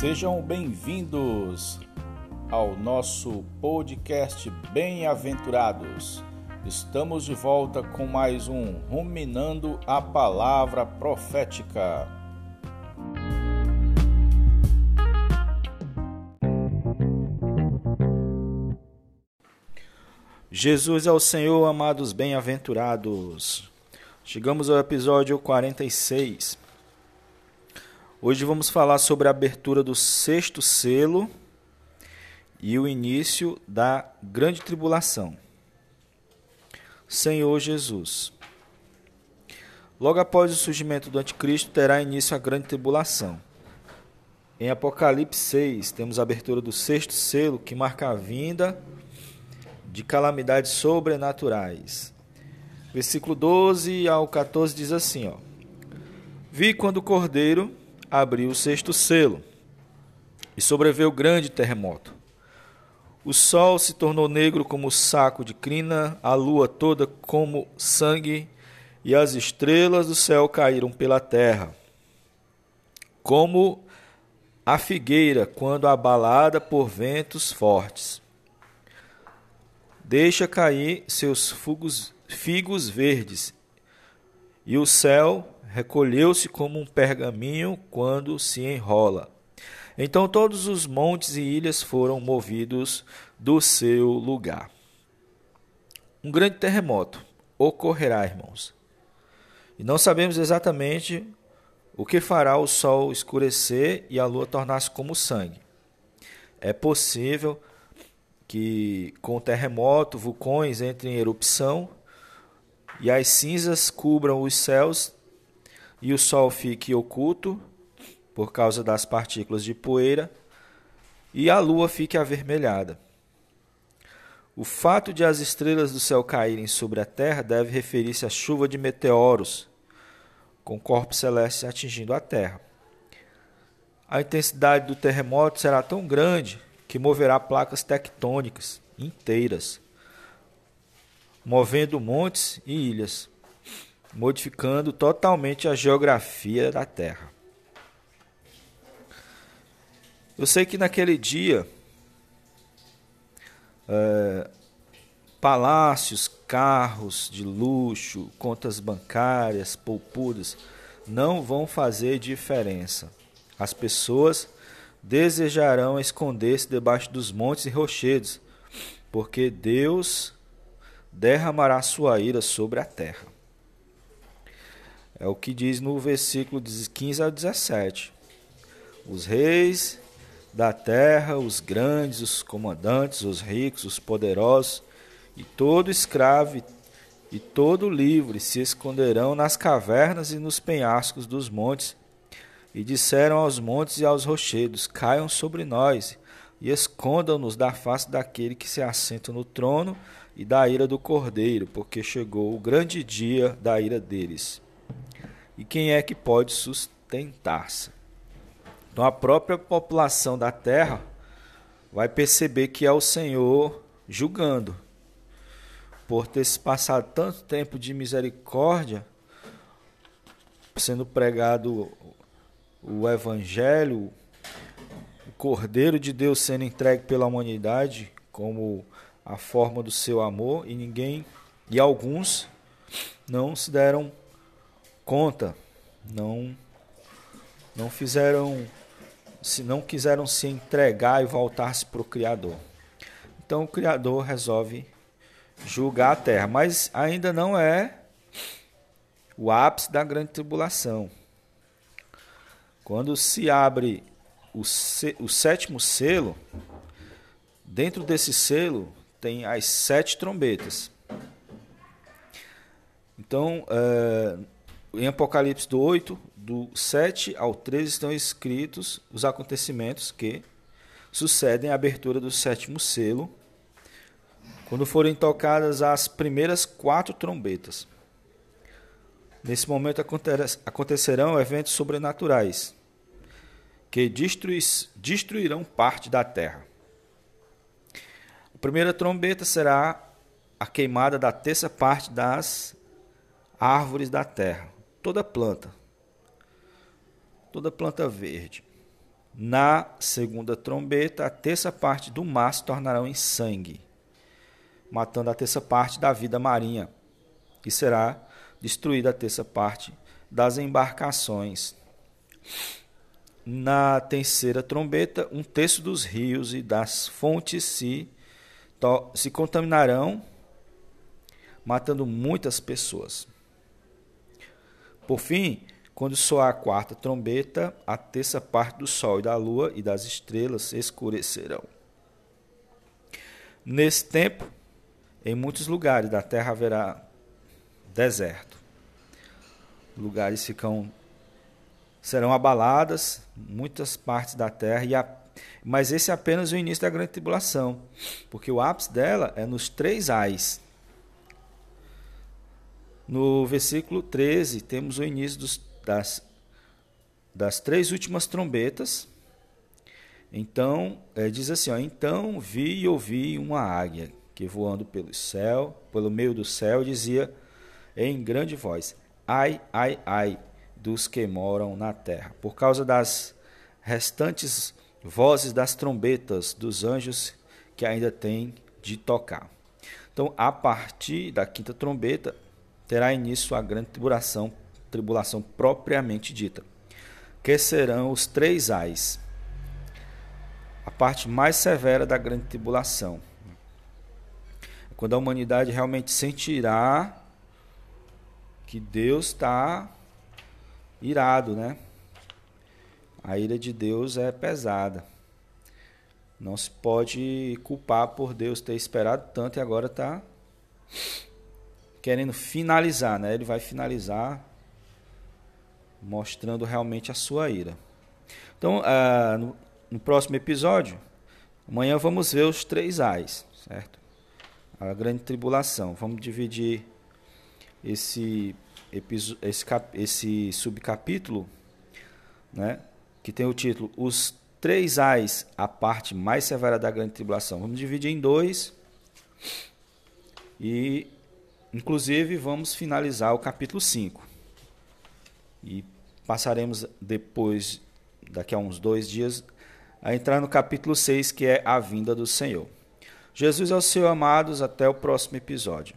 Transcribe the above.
Sejam bem-vindos ao nosso podcast Bem-aventurados. Estamos de volta com mais um Ruminando a Palavra Profética. Jesus é o Senhor, amados bem-aventurados. Chegamos ao episódio 46. Hoje vamos falar sobre a abertura do sexto selo e o início da grande tribulação. Senhor Jesus. Logo após o surgimento do anticristo terá início a grande tribulação. Em Apocalipse 6, temos a abertura do sexto selo que marca a vinda de calamidades sobrenaturais. Versículo 12 ao 14 diz assim, ó: Vi quando o cordeiro abriu o sexto selo e sobreveio grande terremoto. O sol se tornou negro como saco de crina, a lua toda como sangue, e as estrelas do céu caíram pela terra. Como a figueira quando abalada por ventos fortes. Deixa cair seus figos verdes, e o céu recolheu-se como um pergaminho quando se enrola. Então todos os montes e ilhas foram movidos do seu lugar. Um grande terremoto ocorrerá, irmãos. E não sabemos exatamente o que fará o sol escurecer e a lua tornar-se como sangue. É possível que com o terremoto vulcões entrem em erupção e as cinzas cubram os céus e o Sol fique oculto por causa das partículas de poeira e a Lua fique avermelhada. O fato de as estrelas do céu caírem sobre a Terra deve referir-se à chuva de meteoros, com corpos celestes atingindo a Terra. A intensidade do terremoto será tão grande que moverá placas tectônicas inteiras, movendo montes e ilhas modificando totalmente a geografia da Terra. Eu sei que naquele dia, é, palácios, carros de luxo, contas bancárias, poupudas, não vão fazer diferença. As pessoas desejarão esconder-se debaixo dos montes e rochedos, porque Deus derramará sua ira sobre a terra. É o que diz no versículo 15 ao 17. Os reis da terra, os grandes, os comandantes, os ricos, os poderosos, e todo escravo e todo livre se esconderão nas cavernas e nos penhascos dos montes. E disseram aos montes e aos rochedos: Caiam sobre nós e escondam-nos da face daquele que se assenta no trono e da ira do cordeiro, porque chegou o grande dia da ira deles e quem é que pode sustentar-se. Então a própria população da terra vai perceber que é o Senhor julgando. Por ter se passado tanto tempo de misericórdia, sendo pregado o Evangelho, o Cordeiro de Deus sendo entregue pela humanidade como a forma do seu amor, e ninguém, e alguns não se deram conta, não não fizeram se não quiseram se entregar e voltar-se para o Criador. Então o Criador resolve julgar a terra, mas ainda não é o ápice da grande tribulação. Quando se abre o, o sétimo selo, dentro desse selo tem as sete trombetas. Então, é, em Apocalipse do 8, do 7 ao 13, estão escritos os acontecimentos que sucedem à abertura do sétimo selo, quando forem tocadas as primeiras quatro trombetas. Nesse momento acontecerão eventos sobrenaturais que destruirão parte da terra. A primeira trombeta será a queimada da terça parte das árvores da terra toda planta, toda planta verde. Na segunda trombeta, a terça parte do mar se tornará em sangue, matando a terça parte da vida marinha, e será destruída a terça parte das embarcações. Na terceira trombeta, um terço dos rios e das fontes se, se contaminarão, matando muitas pessoas. Por fim, quando soar a quarta trombeta, a terça parte do sol e da lua e das estrelas escurecerão. Nesse tempo, em muitos lugares da terra haverá deserto. Lugares ficam serão abaladas muitas partes da terra e a, mas esse é apenas o início da grande tribulação, porque o ápice dela é nos três ais. No versículo 13, temos o início dos, das, das três últimas trombetas. Então, é, diz assim: ó, Então vi e ouvi uma águia que voando pelo céu, pelo meio do céu, dizia em grande voz: Ai, ai, ai dos que moram na terra, por causa das restantes vozes das trombetas dos anjos que ainda têm de tocar. Então, a partir da quinta trombeta, terá início a grande tribulação, tribulação propriamente dita, que serão os três ais, a parte mais severa da grande tribulação, quando a humanidade realmente sentirá que Deus está irado, né? A ira de Deus é pesada. Não se pode culpar por Deus ter esperado tanto e agora está querendo finalizar, né? Ele vai finalizar mostrando realmente a sua ira. Então, uh, no, no, próximo episódio, amanhã vamos ver os três ais, certo? A grande tribulação. Vamos dividir esse, esse, esse subcapítulo, né, que tem o título Os Três Ais, a parte mais severa da grande tribulação. Vamos dividir em dois e, inclusive, vamos finalizar o capítulo 5. E passaremos depois, daqui a uns dois dias, a entrar no capítulo 6, que é a vinda do Senhor. Jesus ao Senhor, amados, até o próximo episódio.